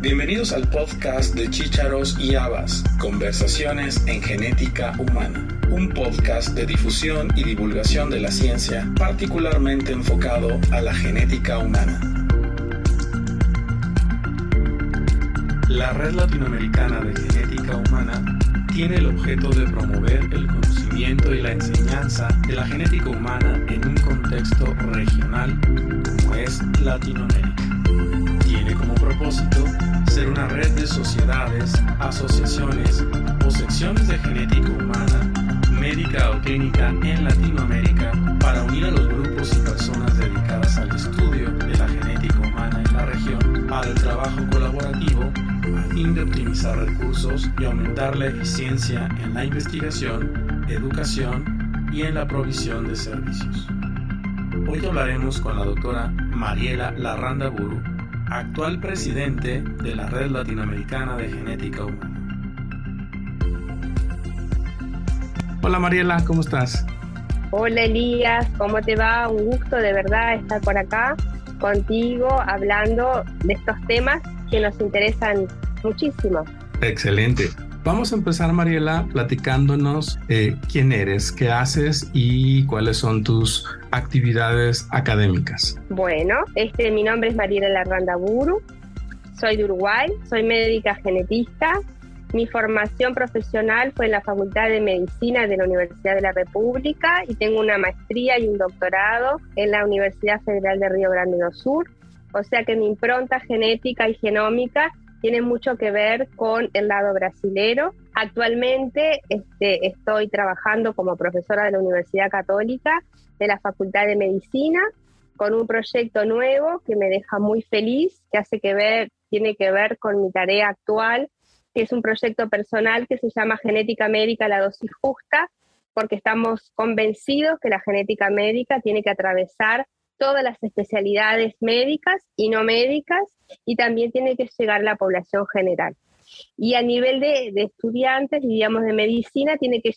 Bienvenidos al podcast de Chícharos y Habas, Conversaciones en Genética Humana, un podcast de difusión y divulgación de la ciencia particularmente enfocado a la genética humana. La Red Latinoamericana de Genética Humana tiene el objeto de promover el conocimiento y la enseñanza de la genética humana en un contexto regional como es Latinoamérica. Tiene como propósito ser una red de sociedades, asociaciones o secciones de genética humana, médica o clínica en Latinoamérica para unir a los grupos y personas dedicadas al estudio de la genética humana en la región al trabajo colaborativo a fin de optimizar recursos y aumentar la eficiencia en la investigación, educación y en la provisión de servicios. Hoy hablaremos con la doctora Mariela Larranda Buru, actual presidente de la Red Latinoamericana de Genética Humana. Hola Mariela, ¿cómo estás? Hola Elías, ¿cómo te va? Un gusto de verdad estar por acá contigo hablando de estos temas que nos interesan muchísimo. Excelente. Vamos a empezar, Mariela, platicándonos eh, quién eres, qué haces y cuáles son tus actividades académicas. Bueno, este, mi nombre es Mariela Larranda Buru, soy de Uruguay, soy médica genetista. Mi formación profesional fue en la Facultad de Medicina de la Universidad de la República y tengo una maestría y un doctorado en la Universidad Federal de Río Grande do Sur. O sea que mi impronta genética y genómica tiene mucho que ver con el lado brasilero. Actualmente este, estoy trabajando como profesora de la Universidad Católica de la Facultad de Medicina con un proyecto nuevo que me deja muy feliz, que hace que ver, tiene que ver con mi tarea actual, que es un proyecto personal que se llama Genética Médica, la dosis justa, porque estamos convencidos que la genética médica tiene que atravesar todas las especialidades médicas y no médicas y también tiene que llegar a la población general. Y a nivel de, estudiantes, digamos, de medicina, tiene que,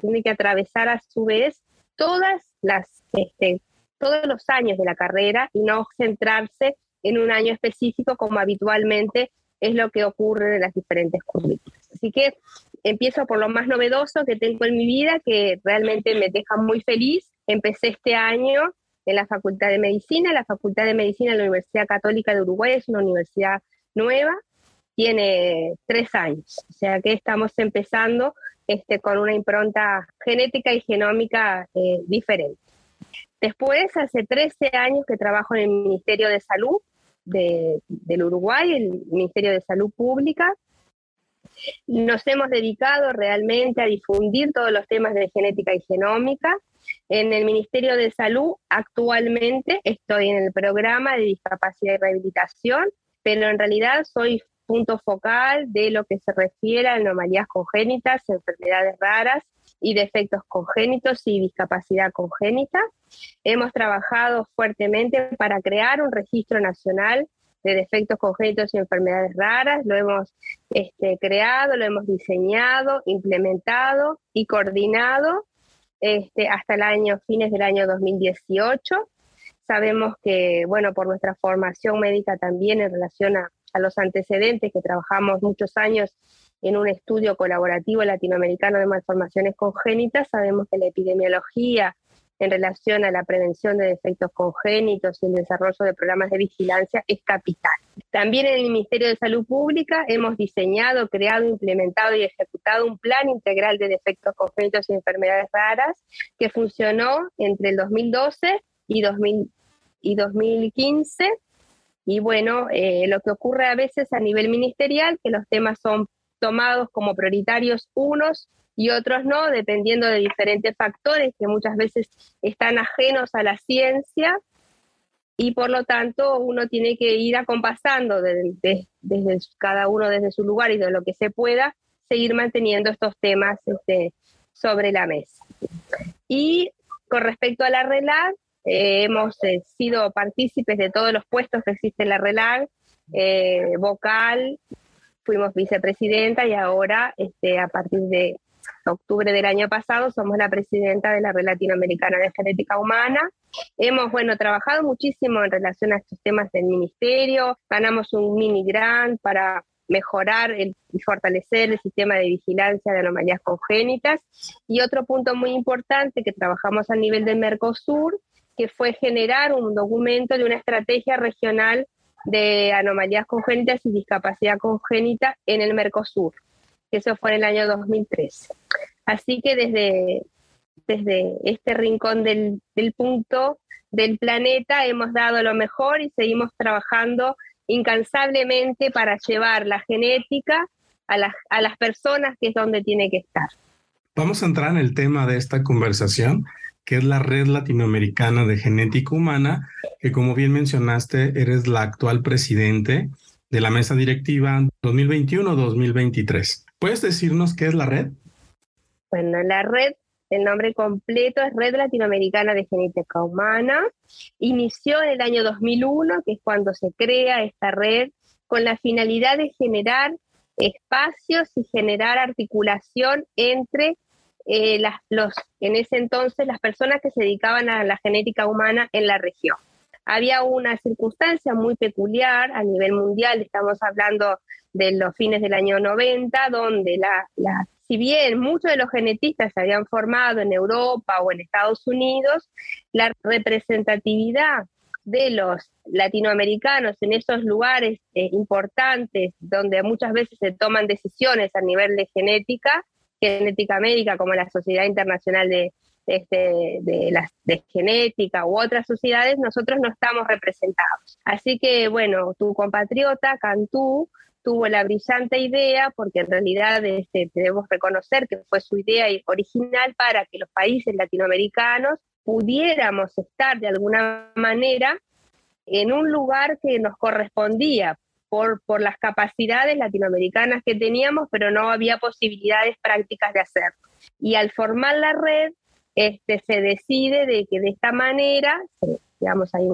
tiene que atravesar a su vez todas las, este, todos los años de la carrera y no centrarse en un año específico como habitualmente es lo que ocurre en las diferentes currículas. Así que empiezo por lo más novedoso que tengo en mi vida, que realmente me deja muy feliz. Empecé este año en la Facultad de Medicina. La Facultad de Medicina de la Universidad Católica de Uruguay es una universidad nueva, tiene tres años, o sea que estamos empezando este, con una impronta genética y genómica eh, diferente. Después, hace 13 años que trabajo en el Ministerio de Salud del Uruguay, el Ministerio de Salud Pública. Nos hemos dedicado realmente a difundir todos los temas de genética y genómica en el Ministerio de Salud actualmente estoy en el programa de discapacidad y rehabilitación, pero en realidad soy punto focal de lo que se refiere a anomalías congénitas, enfermedades raras y defectos congénitos y discapacidad congénita. Hemos trabajado fuertemente para crear un registro nacional de defectos congénitos y enfermedades raras. Lo hemos este, creado, lo hemos diseñado, implementado y coordinado este, hasta el año, fines del año 2018. Sabemos que, bueno, por nuestra formación médica también en relación a, los antecedentes, que trabajamos muchos años en un estudio colaborativo latinoamericano de malformaciones congénitas, sabemos que la epidemiología en relación a la prevención de defectos congénitos y el desarrollo de programas de vigilancia es capital. También en el Ministerio de Salud Pública hemos diseñado, creado, implementado y ejecutado un plan integral de defectos congénitos y enfermedades raras que funcionó entre el 2012 y, 2015. Y bueno, eh, lo que ocurre a veces a nivel ministerial, que los temas son tomados como prioritarios unos y otros no, dependiendo de diferentes factores que muchas veces están ajenos a la ciencia y por lo tanto uno tiene que ir acompasando desde, cada uno desde su lugar y de lo que se pueda seguir manteniendo estos temas este, sobre la mesa. Y con respecto a la RELAG, eh, hemos eh, sido partícipes de todos los puestos que existe en la RELAG, eh, vocal, fuimos vicepresidenta y ahora este, a partir de octubre del año pasado, somos la presidenta de la Red Latinoamericana de Genética Humana. Hemos, bueno, trabajado muchísimo en relación a estos temas del ministerio, ganamos un mini grant para mejorar y fortalecer el sistema de vigilancia de anomalías congénitas. Y otro punto muy importante que trabajamos a nivel del Mercosur, que fue generar un documento de una estrategia regional de anomalías congénitas y discapacidad congénita en el Mercosur. Eso fue en el año 2013. Así que desde, desde este rincón del, del punto del planeta hemos dado lo mejor y seguimos trabajando incansablemente para llevar la genética a las, a las personas que es donde tiene que estar. Vamos a entrar en el tema de esta conversación, que es la Red Latinoamericana de Genética Humana, que como bien mencionaste, eres la actual presidente de la mesa directiva 2021-2023. ¿Puedes decirnos qué es la red? Bueno, la red, el nombre completo es Red Latinoamericana de Genética Humana. Inició en el año 2001, que es cuando se crea esta red, con la finalidad de generar espacios y generar articulación entre eh, las, los, en ese entonces las personas que se dedicaban a la genética humana en la región. Había una circunstancia muy peculiar a nivel mundial, estamos hablando de los fines del año 90, donde la, si bien muchos de los genetistas se habían formado en Europa o en Estados Unidos, la representatividad de los latinoamericanos en esos lugares eh, importantes donde muchas veces se toman decisiones a nivel de genética, genética médica como la Sociedad Internacional de, este, de, de genética u otras sociedades, nosotros no estamos representados. Así que, bueno, tu compatriota, Cantú, tuvo la brillante idea, porque en realidad este, debemos reconocer que fue su idea original para que los países latinoamericanos pudiéramos estar de alguna manera en un lugar que nos correspondía por, por las capacidades latinoamericanas que teníamos, pero no había posibilidades prácticas de hacerlo. Y al formar la red, este, se decide de que de esta manera, digamos, hay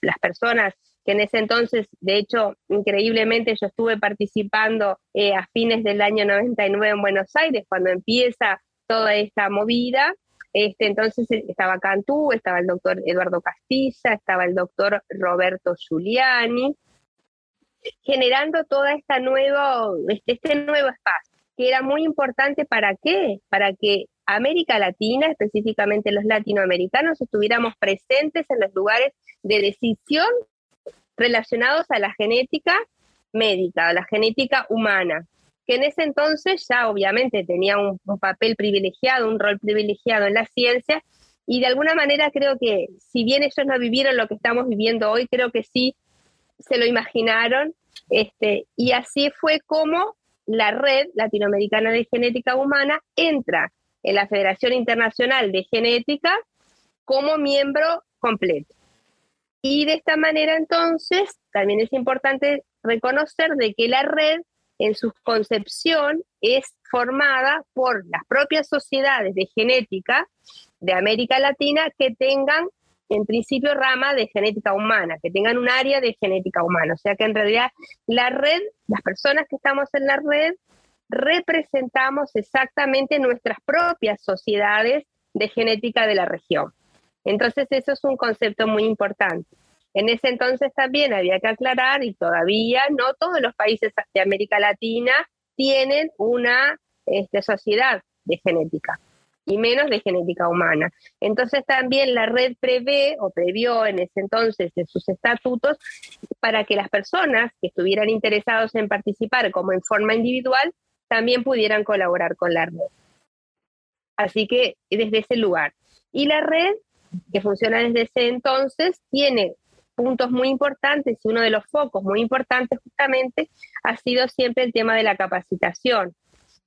las personas que en ese entonces, de hecho, increíblemente yo estuve participando eh, a fines del año 99 en Buenos Aires, cuando empieza toda esta movida, este, entonces eh, estaba Cantú, estaba el doctor Eduardo Castilla, estaba el doctor Roberto Giuliani, generando todo esta nuevo, este, este nuevo espacio, que era muy importante para qué? Para que América Latina, específicamente los latinoamericanos, estuviéramos presentes en los lugares de decisión relacionados a la genética médica, a la genética humana que en ese entonces ya obviamente tenía un, papel privilegiado, un rol privilegiado en la ciencia, y de alguna manera creo que si bien ellos no vivieron lo que estamos viviendo hoy, creo que sí se lo imaginaron, este, y así fue como la red latinoamericana de genética humana entra en la Federación Internacional de Genética como miembro completo. Y de esta manera entonces también es importante reconocer de que la red en su concepción es formada por las propias sociedades de genética de América Latina que tengan en principio rama de genética humana, que tengan un área de genética humana. O sea que en realidad la red, las personas que estamos en la red, representamos exactamente nuestras propias sociedades de genética de la región. Entonces eso es un concepto muy importante. En ese entonces también había que aclarar, y todavía no todos los países de América Latina tienen una este, sociedad de genética, y menos de genética humana. Entonces también la red prevé o previó en ese entonces en sus estatutos para que las personas que estuvieran interesados en participar como en forma individual también pudieran colaborar con la red. Así que desde ese lugar. Y la red, que funciona desde ese entonces, tiene puntos muy importantes y uno de los focos muy importantes justamente ha sido siempre el tema de la capacitación.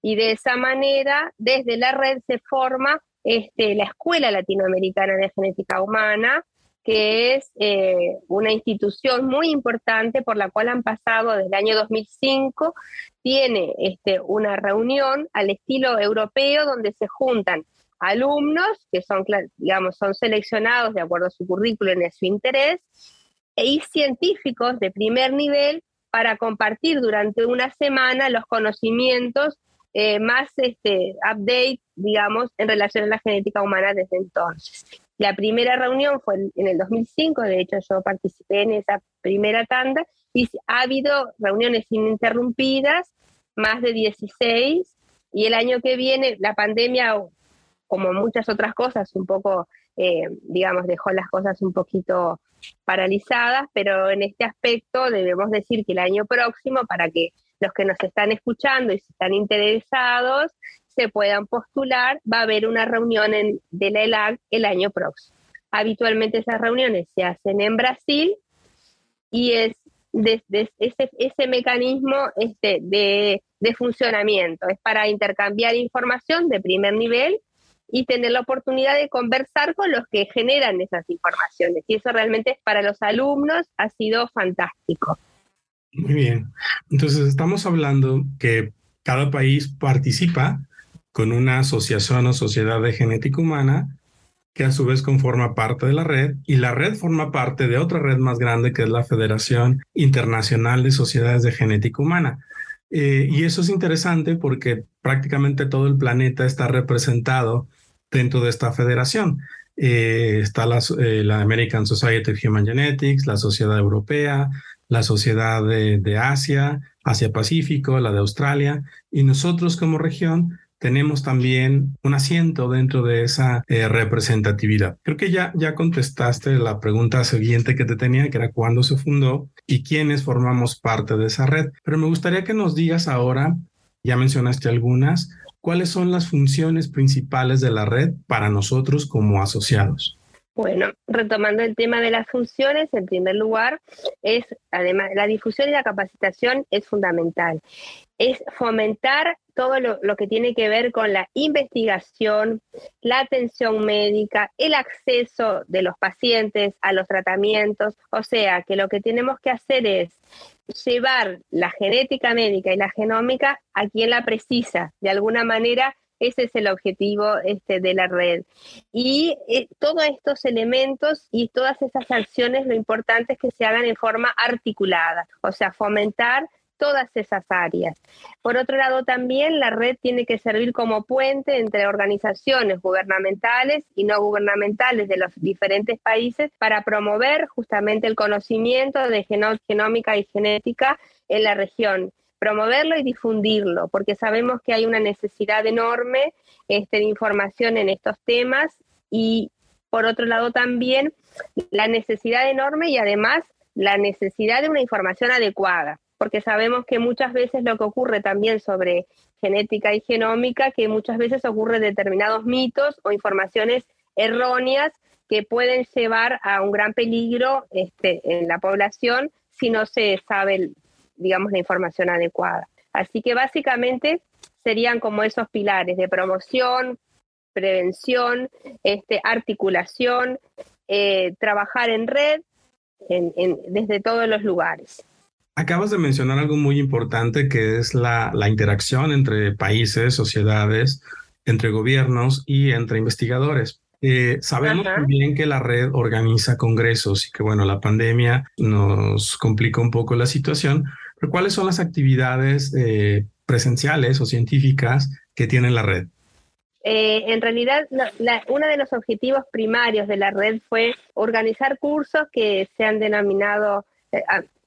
Y de esa manera, desde la red se forma este, la Escuela Latinoamericana de Genética Humana, que es eh, una institución muy importante por la cual han pasado desde el año 2005, tiene este, una reunión al estilo europeo donde se juntan alumnos que son, digamos, son seleccionados de acuerdo a su currículum y a su interés, y científicos de primer nivel para compartir durante una semana los conocimientos eh, más este, update, digamos, en relación a la genética humana desde entonces. La primera reunión fue en el 2005, de hecho yo participé en esa primera tanda, y ha habido reuniones ininterrumpidas, más de 16, y el año que viene la pandemia, como muchas otras cosas, un poco, eh, digamos, dejó las cosas un poquito paralizadas, pero en este aspecto debemos decir que el año próximo, para que los que nos están escuchando y si están interesados se puedan postular, va a haber una reunión en, de la ELAC el año próximo. Habitualmente esas reuniones se hacen en Brasil y es desde ese, ese mecanismo este, de, de funcionamiento, es para intercambiar información de primer nivel y tener la oportunidad de conversar con los que generan esas informaciones. Y eso realmente para los alumnos ha sido fantástico. Muy bien. Entonces estamos hablando que cada país participa con una asociación o sociedad de genética humana que a su vez conforma parte de la red y la red forma parte de otra red más grande que es la Federación Internacional de Sociedades de Genética Humana. Eh, y eso es interesante porque prácticamente todo el planeta está representado dentro de esta federación. Eh, está la, eh, la, American Society of Human Genetics, la Sociedad Europea, la Sociedad de, Asia, Asia-Pacífico, la de Australia, y nosotros como región tenemos también un asiento dentro de esa eh, representatividad. Creo que ya, ya contestaste la pregunta siguiente que te tenía, que era cuándo se fundó y quiénes formamos parte de esa red. Pero me gustaría que nos digas ahora, ya mencionaste algunas, cuáles son las funciones principales de la red para nosotros como asociados. Bueno, retomando el tema de las funciones, en primer lugar, es además la difusión y la capacitación es fundamental. Es fomentar todo lo, que tiene que ver con la investigación, la atención médica, el acceso de los pacientes a los tratamientos. O sea, que lo que tenemos que hacer es llevar la genética médica y la genómica a quien la precisa, de alguna manera ese es el objetivo este, de la red. Y eh, todos estos elementos y todas esas acciones, lo importante es que se hagan en forma articulada, o sea, fomentar todas esas áreas. Por otro lado, también la red tiene que servir como puente entre organizaciones gubernamentales y no gubernamentales de los diferentes países para promover justamente el conocimiento de genómica y genética en la región promoverlo y difundirlo, porque sabemos que hay una necesidad enorme este, de información en estos temas y por otro lado también la necesidad enorme y además la necesidad de una información adecuada, porque sabemos que muchas veces lo que ocurre también sobre genética y genómica, que muchas veces ocurre determinados mitos o informaciones erróneas que pueden llevar a un gran peligro este, en la población si no se sabe digamos, la información adecuada. Así que básicamente serían como esos pilares de promoción, prevención, este, articulación, eh, trabajar en red desde todos los lugares. Acabas de mencionar algo muy importante que es la, la interacción entre países, sociedades, entre gobiernos y entre investigadores. Eh, sabemos también que la red organiza congresos y que, bueno, la pandemia nos complica un poco la situación, pero ¿cuáles son las actividades eh, presenciales o científicas que tiene la red? Eh, en realidad, uno de los objetivos primarios de la red fue organizar cursos que se han denominado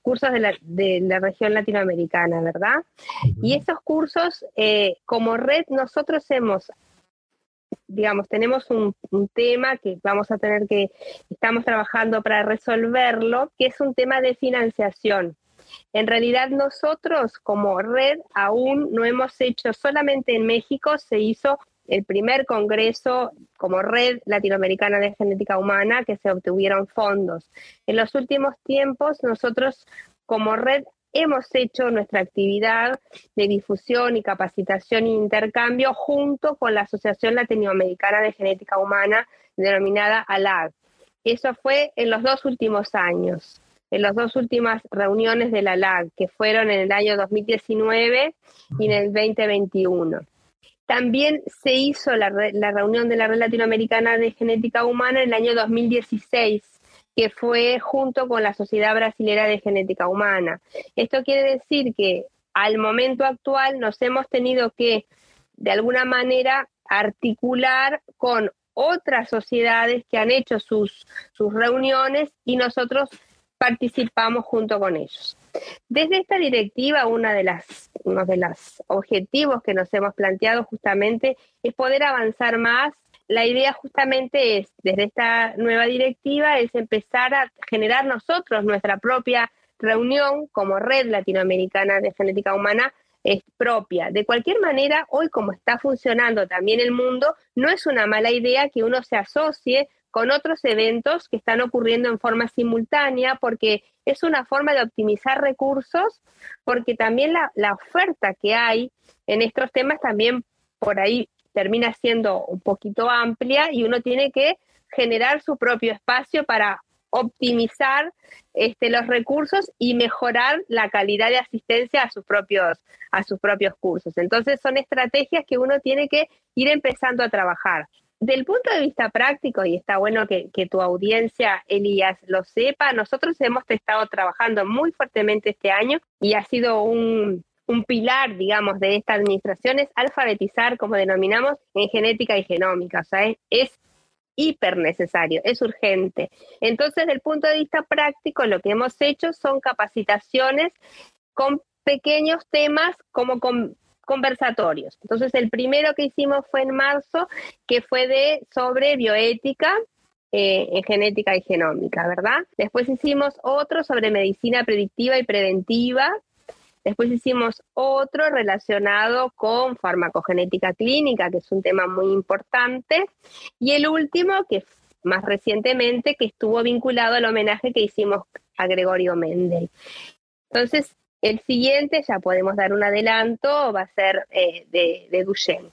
cursos de la, región latinoamericana, ¿verdad? Y esos cursos, como red, nosotros hemos digamos, tenemos un, tema que vamos a tener que, estamos trabajando para resolverlo, que es un tema de financiación. En realidad nosotros como red aún no hemos hecho, solamente en México se hizo el primer congreso como red latinoamericana de genética humana que se obtuvieron fondos. En los últimos tiempos nosotros como red hemos hecho nuestra actividad de difusión y capacitación e intercambio junto con la Asociación Latinoamericana de Genética Humana, denominada ALAG. Eso fue en los dos últimos años, en las dos últimas reuniones de la ALAG, que fueron en el año 2019 y en el 2021. También se hizo la, reunión de la Red Latinoamericana de Genética Humana en el año 2016 que fue junto con la Sociedad Brasilera de Genética Humana. Esto quiere decir que al momento actual nos hemos tenido que, de alguna manera, articular con otras sociedades que han hecho sus reuniones y nosotros participamos junto con ellos. Desde esta directiva, uno de los objetivos que nos hemos planteado justamente es poder avanzar más. La idea justamente es, desde esta nueva directiva, es empezar a generar nosotros nuestra propia reunión como red latinoamericana de genética humana es propia. De cualquier manera, hoy como está funcionando también el mundo, no es una mala idea que uno se asocie con otros eventos que están ocurriendo en forma simultánea, porque es una forma de optimizar recursos, porque también la, oferta que hay en estos temas también por ahí termina siendo un poquito amplia y uno tiene que generar su propio espacio para optimizar este, los recursos y mejorar la calidad de asistencia a sus propios a sus propios cursos. Entonces son estrategias que uno tiene que ir empezando a trabajar. Del punto de vista práctico, y está bueno que, tu audiencia, Elías, lo sepa, nosotros hemos estado trabajando muy fuertemente este año y ha sido un, un pilar, digamos, de esta administración es alfabetizar, como denominamos, en genética y genómica. O sea, es, es hiper necesario, es urgente. Entonces, desde el punto de vista práctico, lo que hemos hecho son capacitaciones con pequeños temas como con conversatorios. Entonces, el primero que hicimos fue en marzo, que fue de sobre bioética eh, en genética y genómica, ¿verdad? Después hicimos otro sobre medicina predictiva y preventiva, Después hicimos otro relacionado con farmacogenética clínica, que es un tema muy importante. Y el último, que más recientemente, que estuvo vinculado al homenaje que hicimos a Gregorio Mendel. Entonces, el siguiente, ya podemos dar un adelanto, va a ser eh, de, de.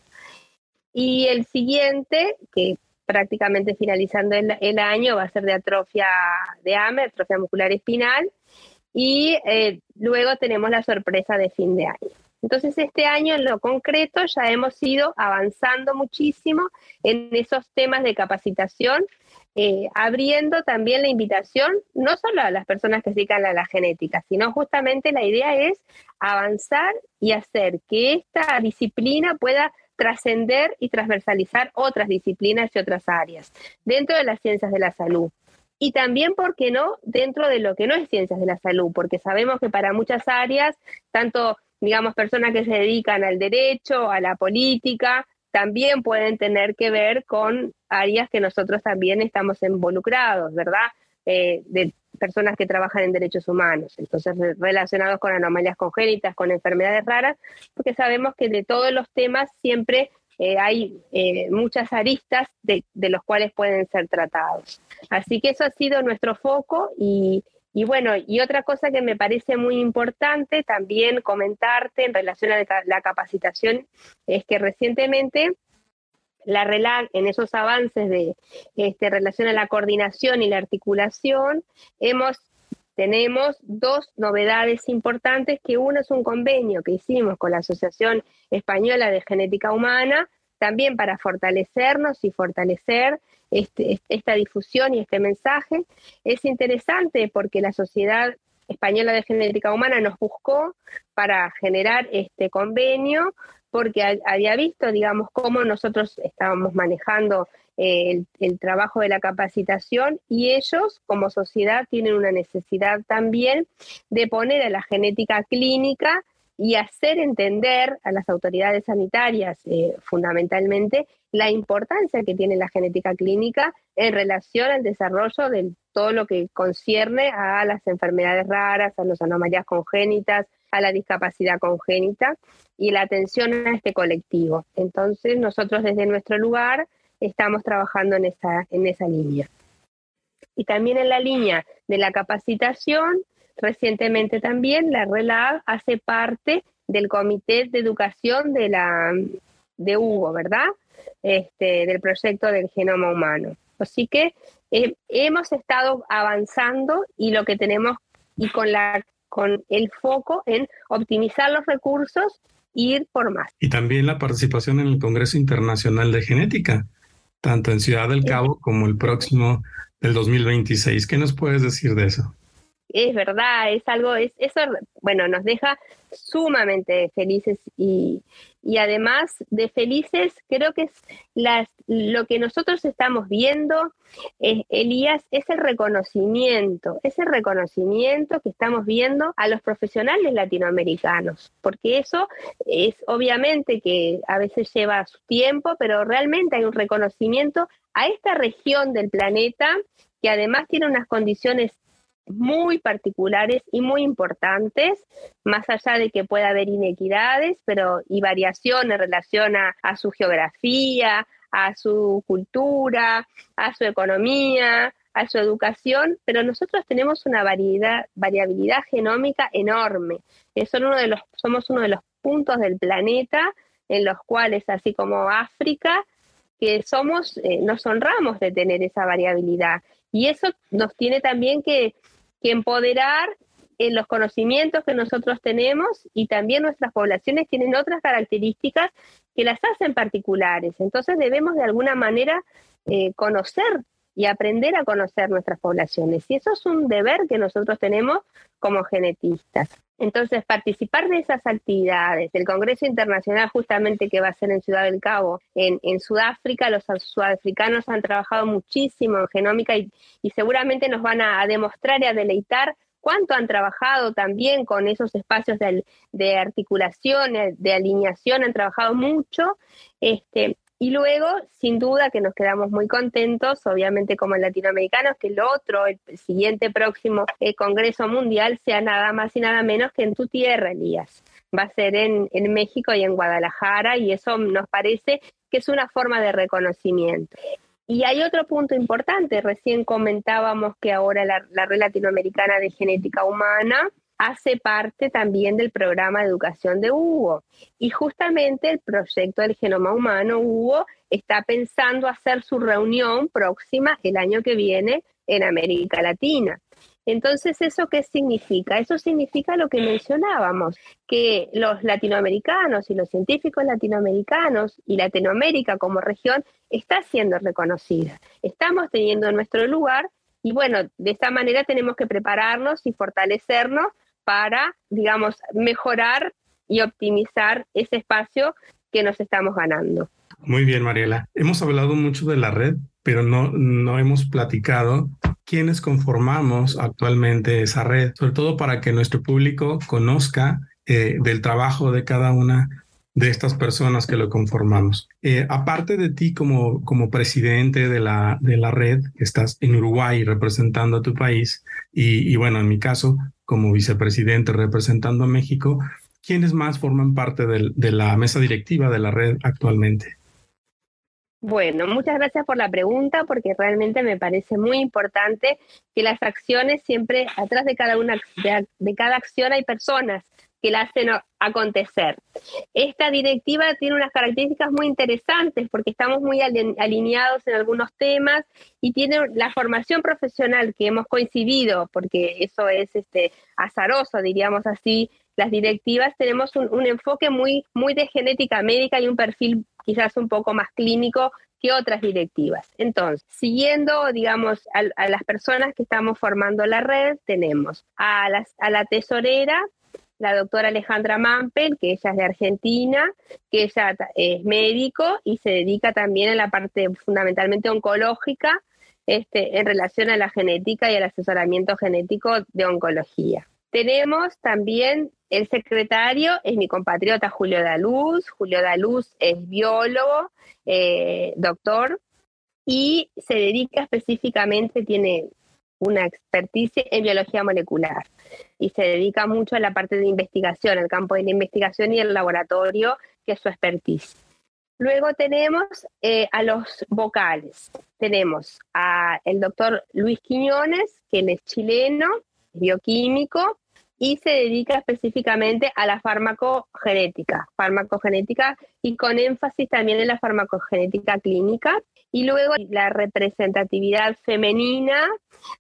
Y el siguiente, que prácticamente finalizando el, el, año, va a ser de atrofia de AME, atrofia muscular espinal, y eh, luego tenemos la sorpresa de fin de año. Entonces, este año en lo concreto ya hemos ido avanzando muchísimo en esos temas de capacitación, eh, abriendo también la invitación no solo a las personas que se dedican a la genética, sino justamente la idea es avanzar y hacer que esta disciplina pueda trascender y transversalizar otras disciplinas y otras áreas dentro de las ciencias de la salud y también, ¿por qué no?, dentro de lo que no es ciencias de la salud, porque sabemos que para muchas áreas, tanto, digamos, personas que se dedican al derecho, a la política, también pueden tener que ver con áreas que nosotros también estamos involucrados, ¿verdad? Eh, de personas que trabajan en derechos humanos, entonces relacionados con anomalías congénitas, con enfermedades raras, porque sabemos que de todos los temas siempre eh, hay eh, muchas aristas de, los cuales pueden ser tratados. Así que eso ha sido nuestro foco y, bueno, y otra cosa que me parece muy importante también comentarte en relación a la capacitación es que recientemente la RELAC, en esos avances de este, relación a la coordinación y la articulación, hemos tenemos dos novedades importantes, que uno es un convenio que hicimos con la Asociación Española de Genética Humana, también para fortalecernos y fortalecer este, esta difusión y este mensaje. Es interesante porque la Sociedad Española de Genética Humana nos buscó para generar este convenio porque había visto, digamos, cómo nosotros estábamos manejando el, trabajo de la capacitación y ellos como sociedad tienen una necesidad también de poner a la genética clínica y hacer entender a las autoridades sanitarias eh, fundamentalmente la importancia que tiene la genética clínica en relación al desarrollo de todo lo que concierne a las enfermedades raras, a las anomalías congénitas, a la discapacidad congénita y la atención a este colectivo. Entonces nosotros desde nuestro lugar estamos trabajando en esa, en esa línea. Y también en la línea de la capacitación, recientemente también la RELAB hace parte del Comité de Educación de, la, de Hugo, ¿verdad? Este, del proyecto del genoma humano. Así que eh, hemos estado avanzando y lo que tenemos y con, la, con el foco en optimizar los recursos ir por más. Y también la participación en el Congreso Internacional de Genética, tanto en Ciudad del Cabo como el próximo del 2026. ¿Qué nos puedes decir de eso? Es verdad, es algo, es, eso, bueno, nos deja sumamente felices y, y además de felices, creo que es las, lo que nosotros estamos viendo, eh, Elías, es el reconocimiento, ese reconocimiento que estamos viendo a los profesionales latinoamericanos, porque eso es obviamente que a veces lleva su tiempo, pero realmente hay un reconocimiento a esta región del planeta que además tiene unas condiciones muy particulares y muy importantes, más allá de que pueda haber inequidades, pero y variación en relación a, su geografía, a su cultura, a su economía, a su educación, pero nosotros tenemos una variedad, variabilidad genómica enorme. uno de los, somos uno de los puntos del planeta en los cuales, así como África, que somos, eh, nos honramos de tener esa variabilidad. Y eso nos tiene también que, empoderar en los conocimientos que nosotros tenemos y también nuestras poblaciones tienen otras características que las hacen particulares. Entonces debemos de alguna manera eh, conocer y aprender a conocer nuestras poblaciones. Y eso es un deber que nosotros tenemos como genetistas. Entonces, participar de esas actividades, del Congreso Internacional justamente que va a ser en Ciudad del Cabo, en, Sudáfrica, los sudafricanos han trabajado muchísimo en genómica y, seguramente nos van a, demostrar y a deleitar cuánto han trabajado también con esos espacios de, de articulación, de alineación, han trabajado mucho. Este, y luego, sin duda, que nos quedamos muy contentos, obviamente como latinoamericanos, que el otro, el siguiente próximo eh, Congreso Mundial sea nada más y nada menos que en tu tierra, Elías. Va a ser en, México y en Guadalajara y eso nos parece que es una forma de reconocimiento. Y hay otro punto importante, recién comentábamos que ahora la, la Red Latinoamericana de Genética Humana hace parte también del programa de educación de Hugo. Y justamente el proyecto del genoma humano, Hugo, está pensando hacer su reunión próxima el año que viene en América Latina. Entonces, ¿eso qué significa? Eso significa lo que mencionábamos, que los latinoamericanos y los científicos latinoamericanos y Latinoamérica como región está siendo reconocida. Estamos teniendo nuestro lugar y bueno, de esta manera tenemos que prepararnos y fortalecernos para, digamos, mejorar y optimizar ese espacio que nos estamos ganando. Muy bien, Mariela. Hemos hablado mucho de la red, pero no, no hemos platicado quiénes conformamos actualmente esa red, sobre todo para que nuestro público conozca eh, del trabajo de cada una de estas personas que lo conformamos. Eh, aparte de ti como, como presidente de la, de la red, que estás en Uruguay representando a tu país, y, y bueno, en mi caso, como vicepresidente representando a México, ¿quiénes más forman parte de la mesa directiva de la red actualmente? Bueno, muchas gracias por la pregunta porque realmente me parece muy importante que las acciones siempre, atrás de cada una de cada acción hay personas que la hacen acontecer. Esta directiva tiene unas características muy interesantes porque estamos muy alineados en algunos temas y tiene la formación profesional que hemos coincidido, porque eso es este, azaroso, diríamos así, las directivas tenemos un, enfoque muy, muy de genética médica y un perfil quizás un poco más clínico que otras directivas. Entonces, siguiendo, digamos, a, las personas que estamos formando la red, tenemos a, las, a la tesorera, la doctora Alejandra Mampel, que ella es de Argentina, que ella es médico y se dedica también a la parte fundamentalmente oncológica este, en relación a la genética y al asesoramiento genético de oncología. Tenemos también el secretario, es mi compatriota Julio Daluz. Julio Daluz es biólogo, eh, doctor, y se dedica específicamente, tiene una experticia en biología molecular y se dedica mucho a la parte de investigación, el campo de la investigación y el laboratorio, que es su expertise. Luego tenemos eh, a los vocales. Tenemos a el doctor Luis Quiñones, que es chileno, bioquímico, y se dedica específicamente a la farmacogenética, farmacogenética y con énfasis también en la farmacogenética clínica. Y luego la representatividad femenina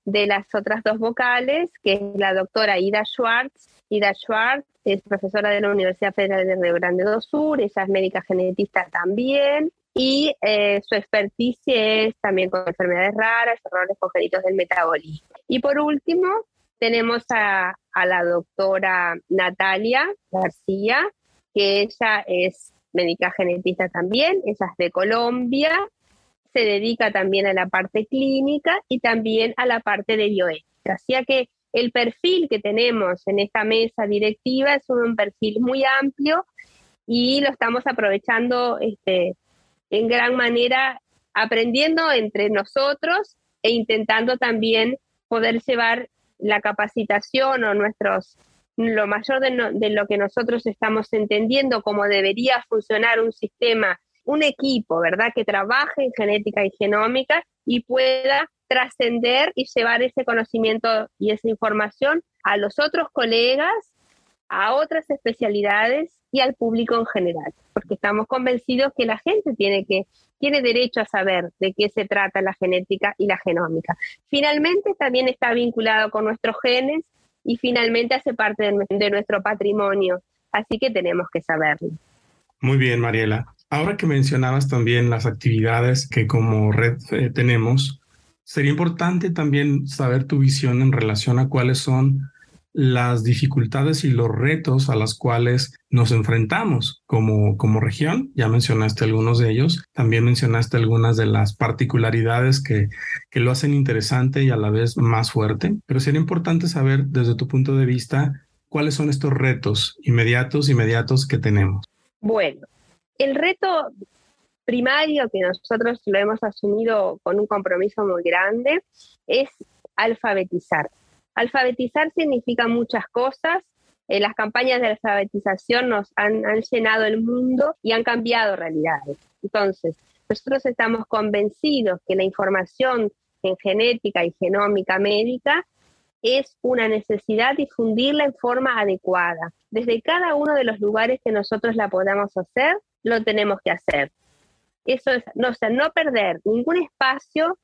de las otras dos vocales, que es la doctora Ida Schwartz. Ida Schwartz es profesora de la Universidad Federal de Río Grande do Sur, ella es médica genetista también, y eh, su experticia es también con enfermedades raras, errores congénitos del metabolismo. Y por último, tenemos a, la doctora Natalia García, que ella es médica genetista también, ella es de Colombia, se dedica también a la parte clínica y también a la parte de bioética. Así que el perfil que tenemos en esta mesa directiva es un perfil muy amplio y lo estamos aprovechando este, en gran manera, aprendiendo entre nosotros e intentando también poder llevar la capacitación o nuestros lo mayor de, de, lo que nosotros estamos entendiendo cómo debería funcionar un sistema, un equipo, ¿verdad? Que trabaje en genética y genómica y pueda trascender y llevar ese conocimiento y esa información a los otros colegas, a otras especialidades y al público en general, porque estamos convencidos que la gente tiene que tiene derecho a saber de qué se trata la genética y la genómica. Finalmente, también está vinculado con nuestros genes y finalmente hace parte de, nuestro patrimonio, así que tenemos que saberlo. Muy bien, Mariela. Ahora que mencionabas también las actividades que como red eh, tenemos, sería importante también saber tu visión en relación a cuáles son las dificultades y los retos a los cuales nos enfrentamos como, como región. Ya mencionaste algunos de ellos, también mencionaste algunas de las particularidades que, que lo hacen interesante y a la vez más fuerte, pero sería importante saber desde tu punto de vista cuáles son estos retos inmediatos, inmediatos que tenemos. Bueno, el reto primario que nosotros lo hemos asumido con un compromiso muy grande es alfabetizar Alfabetizar significa muchas cosas. Eh, las campañas de alfabetización nos han, llenado el mundo y han cambiado realidades. Entonces, nosotros estamos convencidos que la información en genética y genómica médica es una necesidad difundirla en forma adecuada. Desde cada uno de los lugares que nosotros la podamos hacer, lo tenemos que hacer. Eso es, no, no perder ningún espacio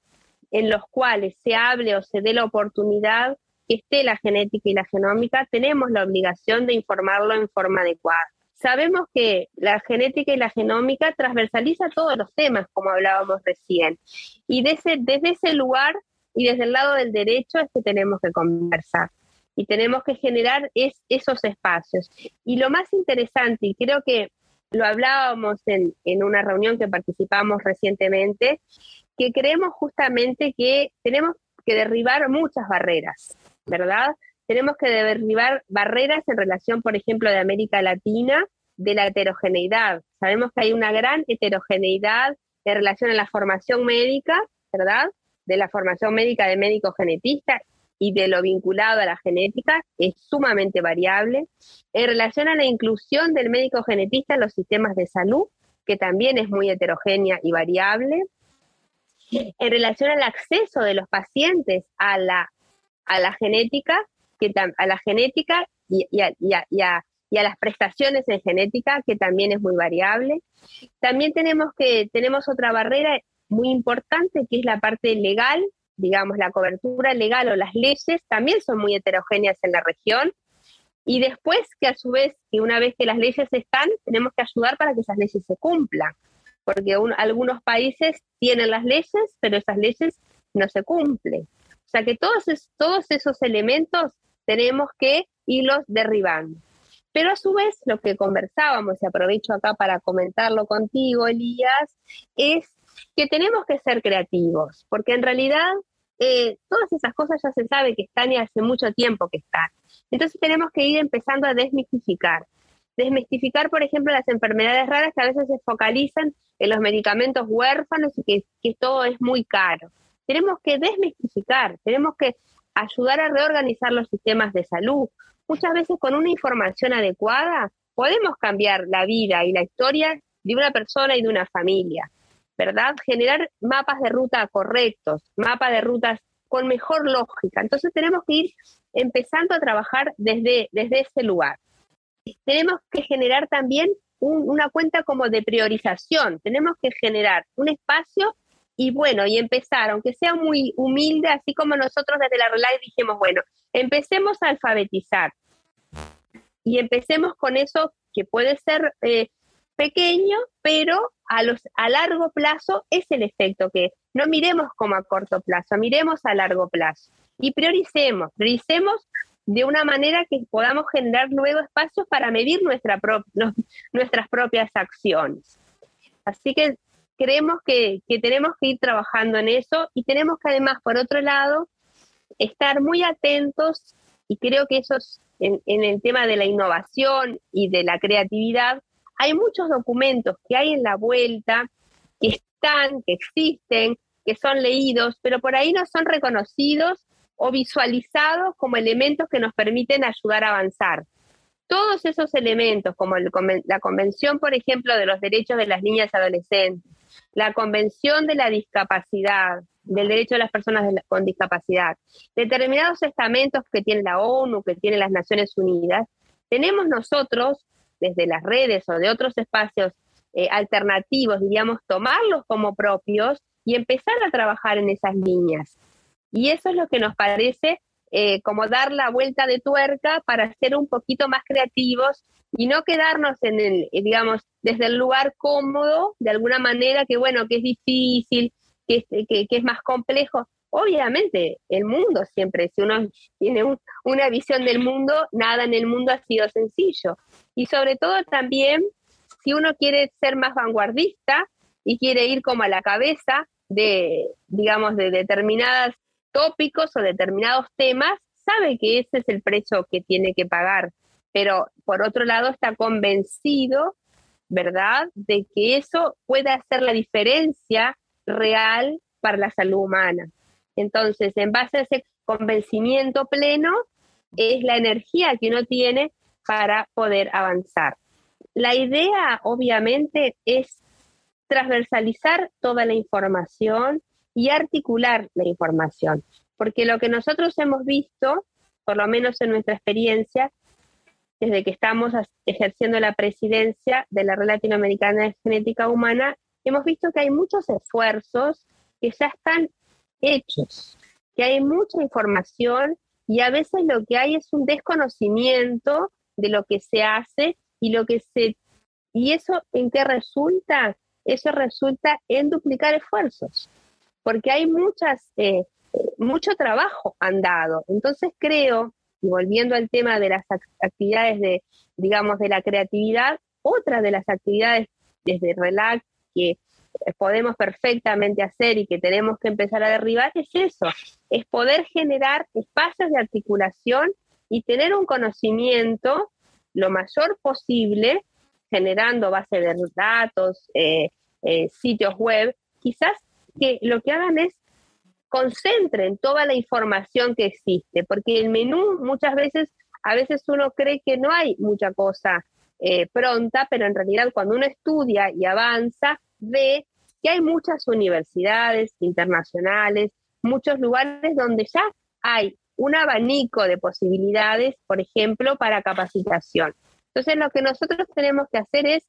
en los cuales se hable o se dé la oportunidad que esté la genética y la genómica, tenemos la obligación de informarlo en forma adecuada. Sabemos que la genética y la genómica transversaliza todos los temas, como hablábamos recién, y desde, desde ese lugar y desde el lado del derecho es que tenemos que conversar y tenemos que generar es, esos espacios. Y lo más interesante, y creo que lo hablábamos en, en una reunión que participamos recientemente, que creemos justamente que tenemos que derribar muchas barreras. ¿Verdad? Tenemos que derribar barreras en relación, por ejemplo, de América Latina, de la heterogeneidad. Sabemos que hay una gran heterogeneidad en relación a la formación médica, ¿verdad? De la formación médica de médico genetista y de lo vinculado a la genética es sumamente variable. En relación a la inclusión del médico genetista en los sistemas de salud, que también es muy heterogénea y variable. En relación al acceso de los pacientes a la a la genética, que a la genética y, a, las prestaciones en genética, que también es muy variable. También tenemos que tenemos otra barrera muy importante, que es la parte legal, digamos, la cobertura legal o las leyes también son muy heterogéneas en la región. Y después que a su vez, que una vez que las leyes están, tenemos que ayudar para que esas leyes se cumplan, porque algunos países tienen las leyes, pero esas leyes no se cumplen. O sea que todos, esos elementos tenemos que irlos derribando. Pero a su vez, lo que conversábamos, y aprovecho acá para comentarlo contigo, Elías, es que tenemos que ser creativos, porque en realidad eh, todas esas cosas ya se sabe que están y hace mucho tiempo que están. Entonces tenemos que ir empezando a desmistificar. Desmistificar, por ejemplo, las enfermedades raras que a veces se focalizan en los medicamentos huérfanos y que todo es muy caro tenemos que desmistificar, tenemos que ayudar a reorganizar los sistemas de salud. Muchas veces con una información adecuada podemos cambiar la vida y la historia de una persona y de una familia, ¿verdad? Generar mapas de ruta correctos, mapas de rutas con mejor lógica. Entonces tenemos que ir empezando a trabajar desde, desde ese lugar. Tenemos que generar también una cuenta como de priorización. Tenemos que generar un espacio y bueno, y empezar, aunque sea muy humilde, así como nosotros desde la Relay dijimos, bueno, empecemos a alfabetizar y empecemos con eso que puede ser eh, pequeño, pero a, los, a largo plazo es el efecto que no miremos como a corto plazo, miremos a largo plazo y prioricemos, prioricemos de una manera que podamos generar nuevos espacios para medir nuestra nuestras propias acciones. Así que creemos que, tenemos que ir trabajando en eso y tenemos que además, por otro lado, estar muy atentos y creo que eso en, en el tema de la innovación y de la creatividad, hay muchos documentos que hay en la vuelta, que están, que existen, que son leídos, pero por ahí no son reconocidos o visualizados como elementos que nos permiten ayudar a avanzar. Todos esos elementos, como la Convención, por ejemplo, de los Derechos de las Niñas y Adolescentes, la Convención de la Discapacidad, del derecho de las personas con discapacidad, determinados estamentos que tiene la ONU, que tiene las Naciones Unidas, tenemos nosotros, desde las redes o de otros espacios eh, alternativos, diríamos, tomarlos como propios y empezar a trabajar en esas líneas. Y eso es lo que nos parece eh, como dar la vuelta de tuerca para ser un poquito más creativos y no quedarnos en el, eh, digamos, desde el lugar cómodo, de alguna manera, que bueno, que es difícil, que, que, es más complejo. Obviamente, el mundo siempre, si uno tiene una visión del mundo, nada en el mundo ha sido sencillo. Y sobre todo también, si uno quiere ser más vanguardista y quiere ir como a la cabeza de, digamos, de determinadas tópicos o determinados temas, sabe que ese es el precio que tiene que pagar, pero por otro lado está convencido, ¿verdad?, de que eso puede hacer la diferencia real para la salud humana. Entonces, en base a ese convencimiento pleno, es la energía que uno tiene para poder avanzar. La idea, obviamente, es transversalizar toda la información y articular la información. Porque lo que nosotros hemos visto, por lo menos en nuestra experiencia, desde que estamos ejerciendo la presidencia de la Red Latinoamericana de Genética Humana, hemos visto que hay muchos esfuerzos que ya están hechos, que hay mucha información y a veces lo que hay es un desconocimiento de lo que se hace y lo que se y eso en qué resulta eso resulta en duplicar esfuerzos porque hay muchas, eh, mucho trabajo andado. Entonces creo, y volviendo al tema de las actividades de, digamos, de la creatividad, otra de las actividades desde Relax que podemos perfectamente hacer y que tenemos que empezar a derribar es eso, es poder generar espacios de articulación y tener un conocimiento lo mayor posible, generando bases de datos, eh, eh, sitios web, quizás que lo que hagan es concentren toda la información que existe, porque el menú muchas veces, a veces uno cree que no hay mucha cosa eh, pronta, pero en realidad cuando uno estudia y avanza, ve que hay muchas universidades internacionales, muchos lugares donde ya hay un abanico de posibilidades, por ejemplo, para capacitación. Entonces, lo que nosotros tenemos que hacer es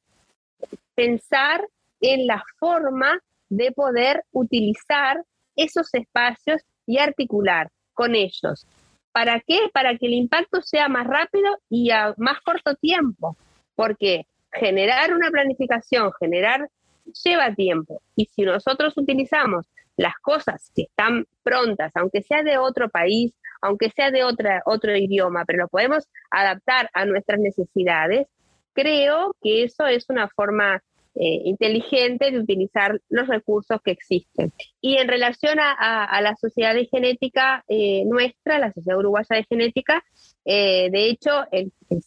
pensar en la forma de poder utilizar esos espacios y articular con ellos. ¿Para qué? Para que el impacto sea más rápido y a más corto tiempo, porque generar una planificación, generar, lleva tiempo. Y si nosotros utilizamos las cosas que están prontas, aunque sea de otro país, aunque sea de otra, otro idioma, pero lo podemos adaptar a nuestras necesidades, creo que eso es una forma eh, inteligente de utilizar los recursos que existen. Y en relación a, la sociedad de genética eh, nuestra, la Sociedad Uruguaya de Genética, eh, de hecho,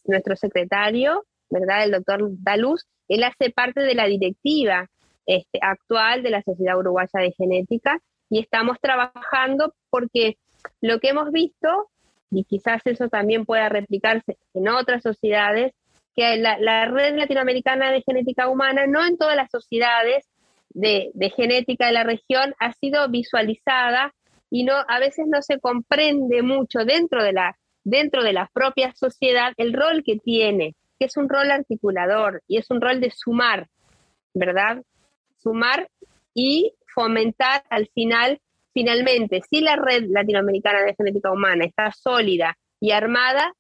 nuestro secretario, ¿verdad? El doctor Daluz, él hace parte de la directiva este, actual de la Sociedad Uruguaya de Genética y estamos trabajando porque lo que hemos visto, y quizás eso también pueda replicarse en otras sociedades, que la, red latinoamericana de genética humana, no en todas las sociedades de, genética de la región, ha sido visualizada y no, a veces no se comprende mucho dentro de la, dentro de la propia sociedad el rol que tiene, que es un rol articulador y es un rol de sumar, ¿verdad? Sumar y fomentar al final, finalmente, si la red latinoamericana de genética humana está sólida y armada,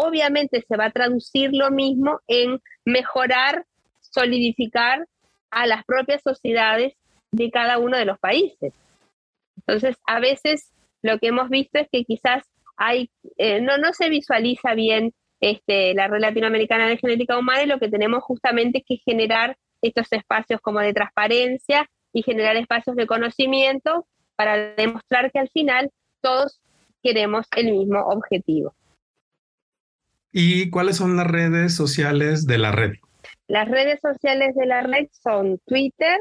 obviamente se va a traducir lo mismo en mejorar solidificar a las propias sociedades de cada uno de los países. Entonces, a veces lo que hemos visto es que quizás hay, eh, no, no se visualiza bien este, la red latinoamericana de genética humana y lo que tenemos justamente es que generar estos espacios como de transparencia y generar espacios de conocimiento para demostrar que al final todos queremos el mismo objetivo. ¿Y cuáles son las redes sociales de la red? Las redes sociales de la red son Twitter,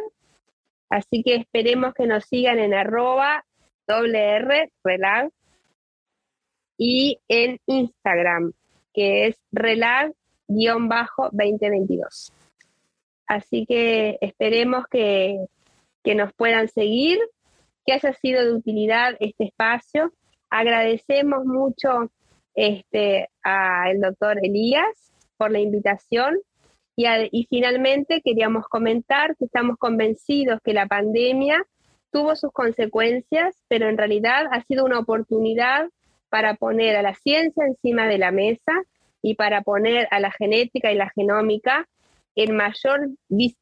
así que esperemos que nos sigan en arroba y en Instagram, que es relag-2022. Así que esperemos que, que nos puedan seguir, que haya sido de utilidad este espacio. Agradecemos mucho este, al doctor Elías por la invitación y, y finalmente queríamos comentar que estamos convencidos que la pandemia tuvo sus consecuencias, pero en realidad ha sido una oportunidad para poner a la ciencia encima de la mesa y para poner a la genética y la genómica en mayor,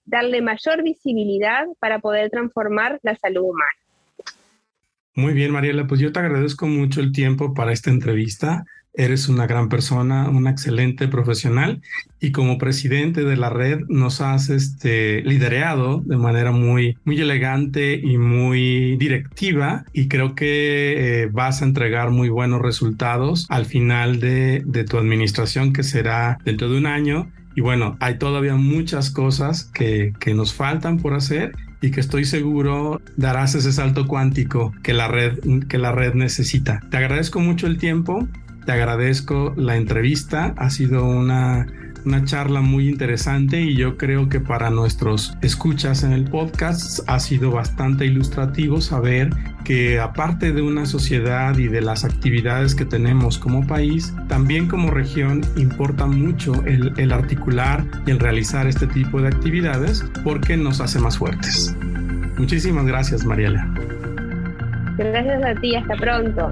darle mayor visibilidad para poder transformar la salud humana. Muy bien, Mariela, pues yo te agradezco mucho el tiempo para esta entrevista. Eres una gran persona, una excelente profesional y como presidente de la red nos has este, liderado de manera muy, muy elegante y muy directiva y creo que eh, vas a entregar muy buenos resultados al final de, de tu administración que será dentro de un año y bueno, hay todavía muchas cosas que, que, nos faltan por hacer y que estoy seguro darás ese salto cuántico que la red, que la red necesita. Te agradezco mucho el tiempo, te agradezco la entrevista, ha sido una una charla muy interesante y yo creo que para nuestros escuchas en el podcast ha sido bastante ilustrativo saber que aparte de una sociedad y de las actividades que tenemos como país, también como región importa mucho el, el articular y el realizar este tipo de actividades porque nos hace más fuertes. Muchísimas gracias, Mariela. Gracias a ti, hasta pronto.